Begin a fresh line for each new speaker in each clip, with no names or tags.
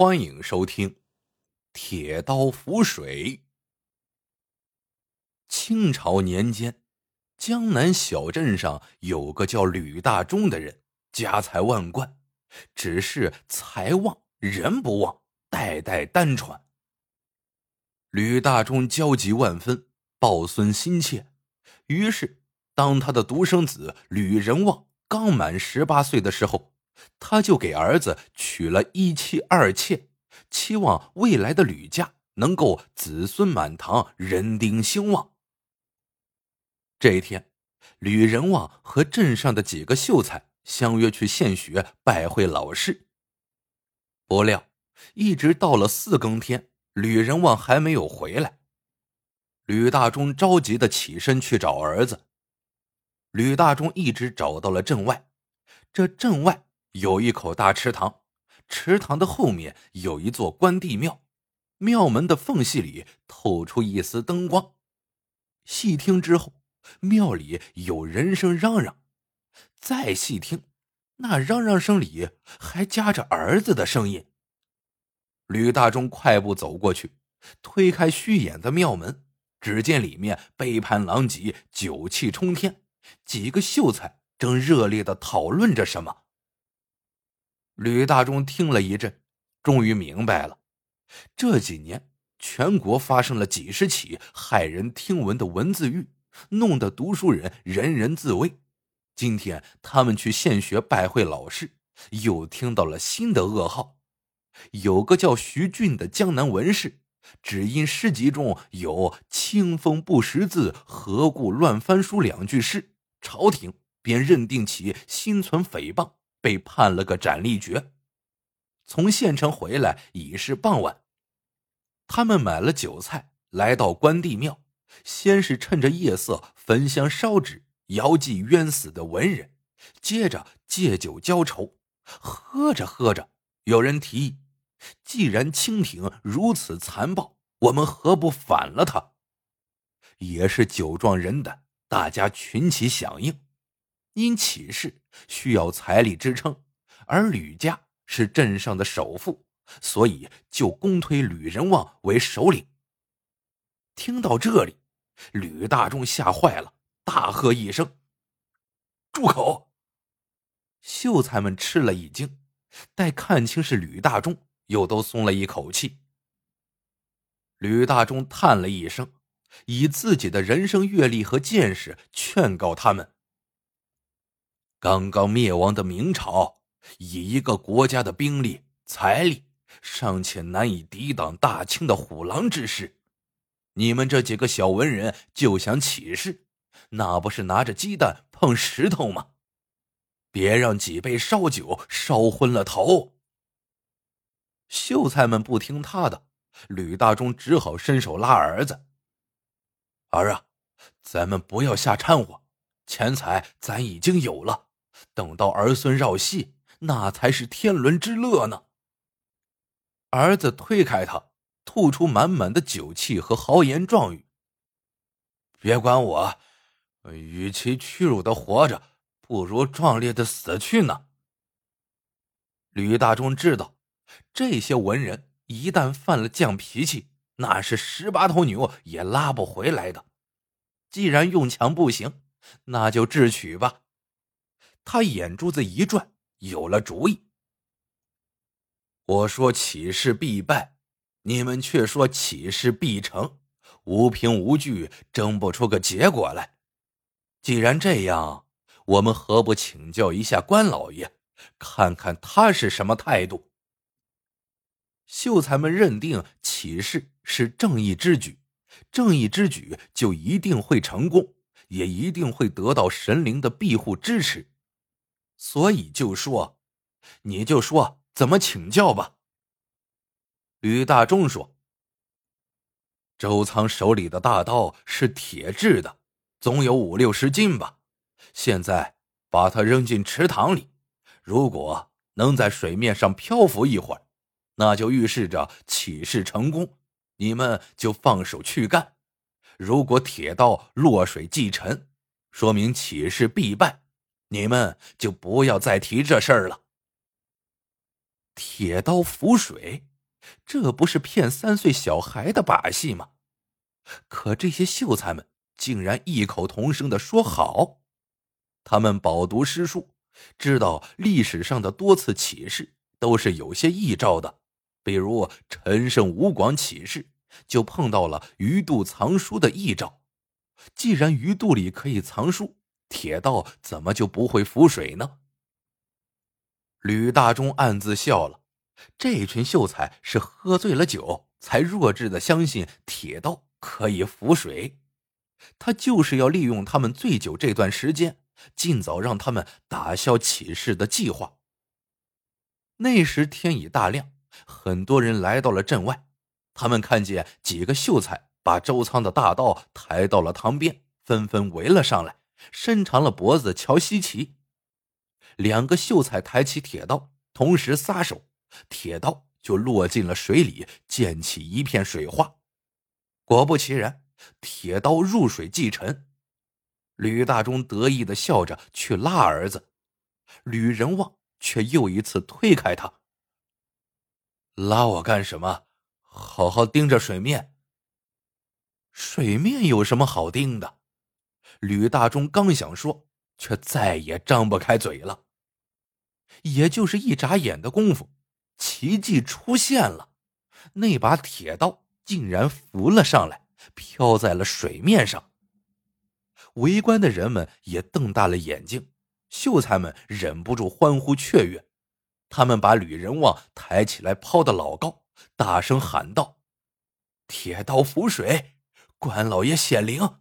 欢迎收听《铁刀浮水》。清朝年间，江南小镇上有个叫吕大忠的人，家财万贯，只是财旺人不旺，代代单传。吕大忠焦急万分，抱孙心切，于是当他的独生子吕仁旺刚满十八岁的时候。他就给儿子娶了一妻二妾，期望未来的吕家能够子孙满堂，人丁兴旺。这一天，吕仁旺和镇上的几个秀才相约去县学拜会老师。不料，一直到了四更天，吕仁旺还没有回来。吕大忠着急的起身去找儿子。吕大忠一直找到了镇外，这镇外。有一口大池塘，池塘的后面有一座关帝庙，庙门的缝隙里透出一丝灯光。细听之后，庙里有人声嚷嚷。再细听，那嚷嚷声里还夹着儿子的声音。吕大忠快步走过去，推开虚掩的庙门，只见里面杯盘狼藉，酒气冲天，几个秀才正热烈的讨论着什么。吕大忠听了一阵，终于明白了。这几年，全国发生了几十起骇人听闻的文字狱，弄得读书人人人自危。今天他们去县学拜会老师，又听到了新的噩耗：有个叫徐俊的江南文士，只因诗集中有“清风不识字，何故乱翻书”两句诗，朝廷便认定其心存诽谤。被判了个斩立决。从县城回来已是傍晚，他们买了酒菜，来到关帝庙，先是趁着夜色焚香烧纸，遥祭冤死的文人，接着借酒浇愁。喝着喝着，有人提议：既然清廷如此残暴，我们何不反了他？也是酒壮人胆，大家群起响应。因起事需要财力支撑，而吕家是镇上的首富，所以就公推吕仁旺为首领。听到这里，吕大忠吓坏了，大喝一声：“住口！”秀才们吃了一惊，待看清是吕大忠，又都松了一口气。吕大忠叹了一声，以自己的人生阅历和见识劝告他们。刚刚灭亡的明朝，以一个国家的兵力、财力，尚且难以抵挡大清的虎狼之势。你们这几个小文人就想起事，那不是拿着鸡蛋碰石头吗？别让几杯烧酒烧昏了头。秀才们不听他的，吕大忠只好伸手拉儿子：“儿啊，咱们不要瞎掺和，钱财咱已经有了。”等到儿孙绕膝，那才是天伦之乐呢。儿子推开他，吐出满满的酒气和豪言壮语：“别管我，与其屈辱的活着，不如壮烈的死去呢。”吕大忠知道，这些文人一旦犯了犟脾气，那是十八头牛也拉不回来的。既然用强不行，那就智取吧。他眼珠子一转，有了主意。我说起事必败，你们却说起事必成，无凭无据，争不出个结果来。既然这样，我们何不请教一下关老爷，看看他是什么态度？秀才们认定起事是正义之举，正义之举就一定会成功，也一定会得到神灵的庇护支持。所以就说，你就说怎么请教吧。吕大忠说：“周仓手里的大刀是铁制的，总有五六十斤吧。现在把它扔进池塘里，如果能在水面上漂浮一会儿，那就预示着起事成功，你们就放手去干。如果铁刀落水即沉，说明起事必败。”你们就不要再提这事儿了。铁刀浮水，这不是骗三岁小孩的把戏吗？可这些秀才们竟然异口同声的说好。他们饱读诗书，知道历史上的多次起事都是有些异兆的，比如陈胜吴广起事，就碰到了鱼肚藏书的异兆。既然鱼肚里可以藏书，铁道怎么就不会浮水呢？吕大忠暗自笑了，这群秀才是喝醉了酒才弱智的相信铁道可以浮水，他就是要利用他们醉酒这段时间，尽早让他们打消起事的计划。那时天已大亮，很多人来到了镇外，他们看见几个秀才把周仓的大刀抬到了塘边，纷纷围了上来。伸长了脖子瞧稀奇，两个秀才抬起铁刀，同时撒手，铁刀就落进了水里，溅起一片水花。果不其然，铁刀入水即沉。吕大忠得意的笑着去拉儿子，吕仁旺却又一次推开他：“拉我干什么？好好盯着水面。水面有什么好盯的？”吕大忠刚想说，却再也张不开嘴了。也就是一眨眼的功夫，奇迹出现了，那把铁刀竟然浮了上来，飘在了水面上。围观的人们也瞪大了眼睛，秀才们忍不住欢呼雀跃。他们把吕仁旺抬起来，抛得老高，大声喊道：“铁刀浮水，关老爷显灵！”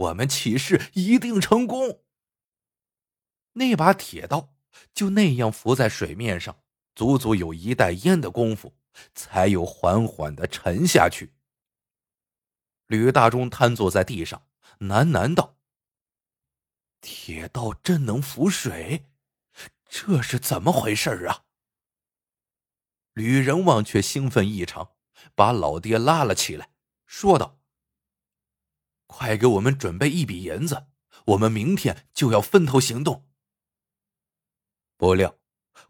我们起誓一定成功。那把铁刀就那样浮在水面上，足足有一袋烟的功夫，才有缓缓的沉下去。吕大忠瘫坐在地上，喃喃道：“铁刀真能浮水，这是怎么回事啊？”吕仁旺却兴奋异常，把老爹拉了起来，说道。快给我们准备一笔银子，我们明天就要分头行动。不料，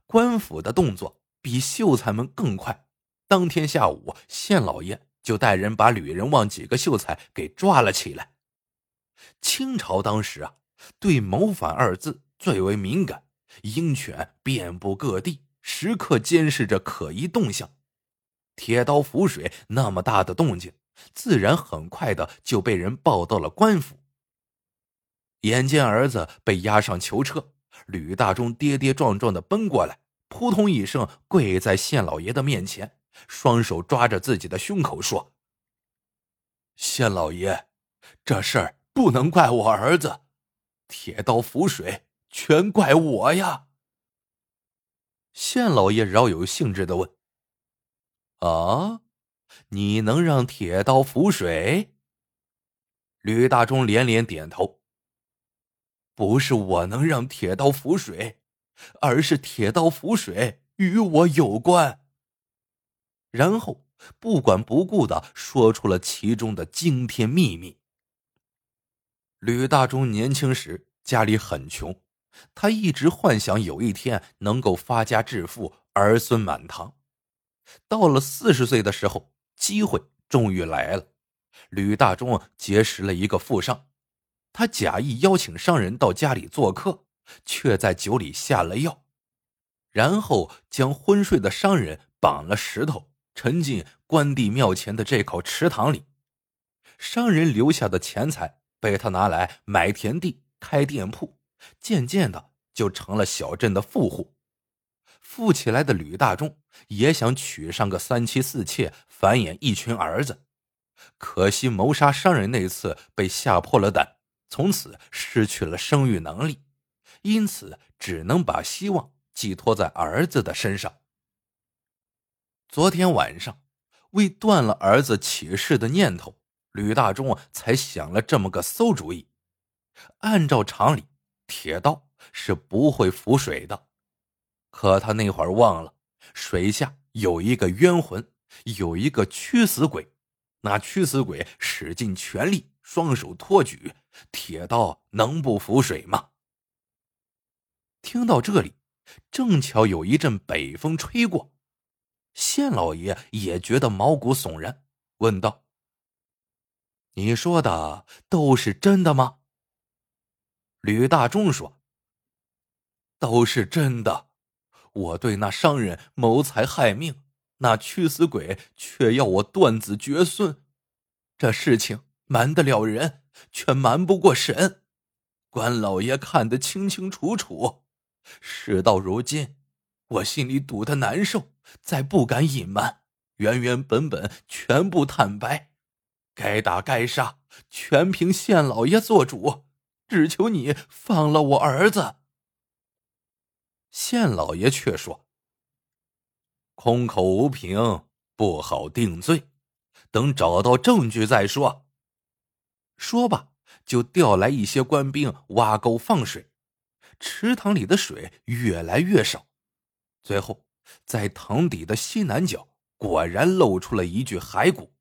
官府的动作比秀才们更快。当天下午，县老爷就带人把吕仁旺几个秀才给抓了起来。清朝当时啊，对谋反二字最为敏感，鹰犬遍布各地，时刻监视着可疑动向。铁刀浮水那么大的动静。自然很快的就被人报到了官府。眼见儿子被押上囚车，吕大忠跌跌撞撞的奔过来，扑通一声跪在县老爷的面前，双手抓着自己的胸口说：“县老爷，这事儿不能怪我儿子，铁刀浮水全怪我呀。”县老爷饶有兴致的问：“啊？”你能让铁刀浮水？吕大忠连连点头。不是我能让铁刀浮水，而是铁刀浮水与我有关。然后不管不顾的说出了其中的惊天秘密。吕大忠年轻时家里很穷，他一直幻想有一天能够发家致富，儿孙满堂。到了四十岁的时候。机会终于来了，吕大忠结识了一个富商，他假意邀请商人到家里做客，却在酒里下了药，然后将昏睡的商人绑了石头，沉进关帝庙前的这口池塘里。商人留下的钱财被他拿来买田地、开店铺，渐渐的就成了小镇的富户。富起来的吕大忠也想娶上个三妻四妾，繁衍一群儿子，可惜谋杀商人那次被吓破了胆，从此失去了生育能力，因此只能把希望寄托在儿子的身上。昨天晚上，为断了儿子起事的念头，吕大忠才想了这么个馊主意。按照常理，铁刀是不会浮水的。可他那会儿忘了，水下有一个冤魂，有一个屈死鬼。那屈死鬼使尽全力，双手托举，铁刀能不浮水吗？听到这里，正巧有一阵北风吹过，县老爷也觉得毛骨悚然，问道：“你说的都是真的吗？”吕大忠说：“都是真的。我对那商人谋财害命，那驱死鬼却要我断子绝孙，这事情瞒得了人，却瞒不过神。关老爷看得清清楚楚。事到如今。”我心里堵得难受，再不敢隐瞒，原原本本全部坦白，该打该杀，全凭县老爷做主，只求你放了我儿子。县老爷却说：“空口无凭，不好定罪，等找到证据再说。”说罢，就调来一些官兵挖沟放水，池塘里的水越来越少。最后，在塘底的西南角，果然露出了一具骸骨。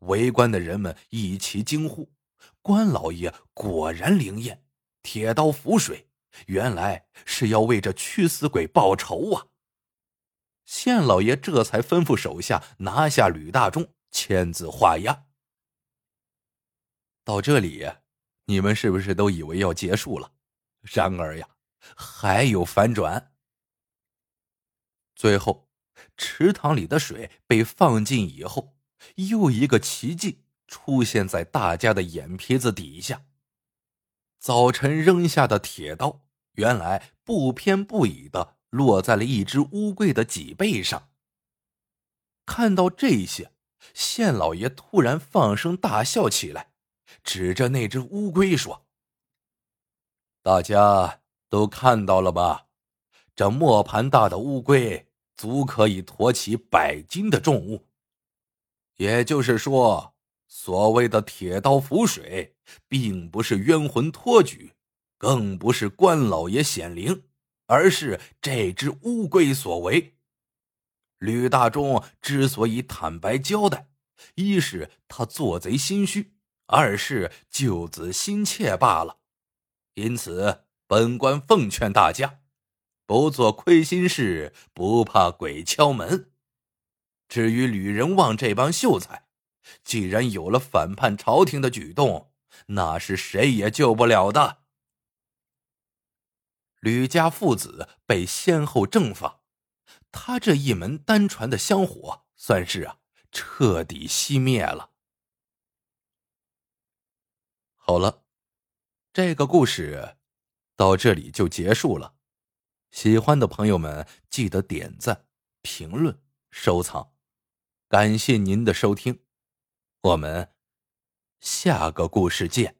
围观的人们一齐惊呼：“关老爷果然灵验，铁刀浮水，原来是要为这驱死鬼报仇啊！”县老爷这才吩咐手下拿下吕大忠，签字画押。到这里，你们是不是都以为要结束了？然而呀，还有反转。最后，池塘里的水被放尽以后，又一个奇迹出现在大家的眼皮子底下。早晨扔下的铁刀，原来不偏不倚的落在了一只乌龟的脊背上。看到这些，县老爷突然放声大笑起来，指着那只乌龟说：“大家都看到了吧？这磨盘大的乌龟。”足可以驮起百斤的重物，也就是说，所谓的铁刀浮水，并不是冤魂托举，更不是关老爷显灵，而是这只乌龟所为。吕大忠之所以坦白交代，一是他做贼心虚，二是救子心切罢了。因此，本官奉劝大家。不做亏心事，不怕鬼敲门。至于吕仁旺这帮秀才，既然有了反叛朝廷的举动，那是谁也救不了的。吕家父子被先后正法，他这一门单传的香火，算是啊彻底熄灭了。好了，这个故事到这里就结束了。喜欢的朋友们，记得点赞、评论、收藏，感谢您的收听，我们下个故事见。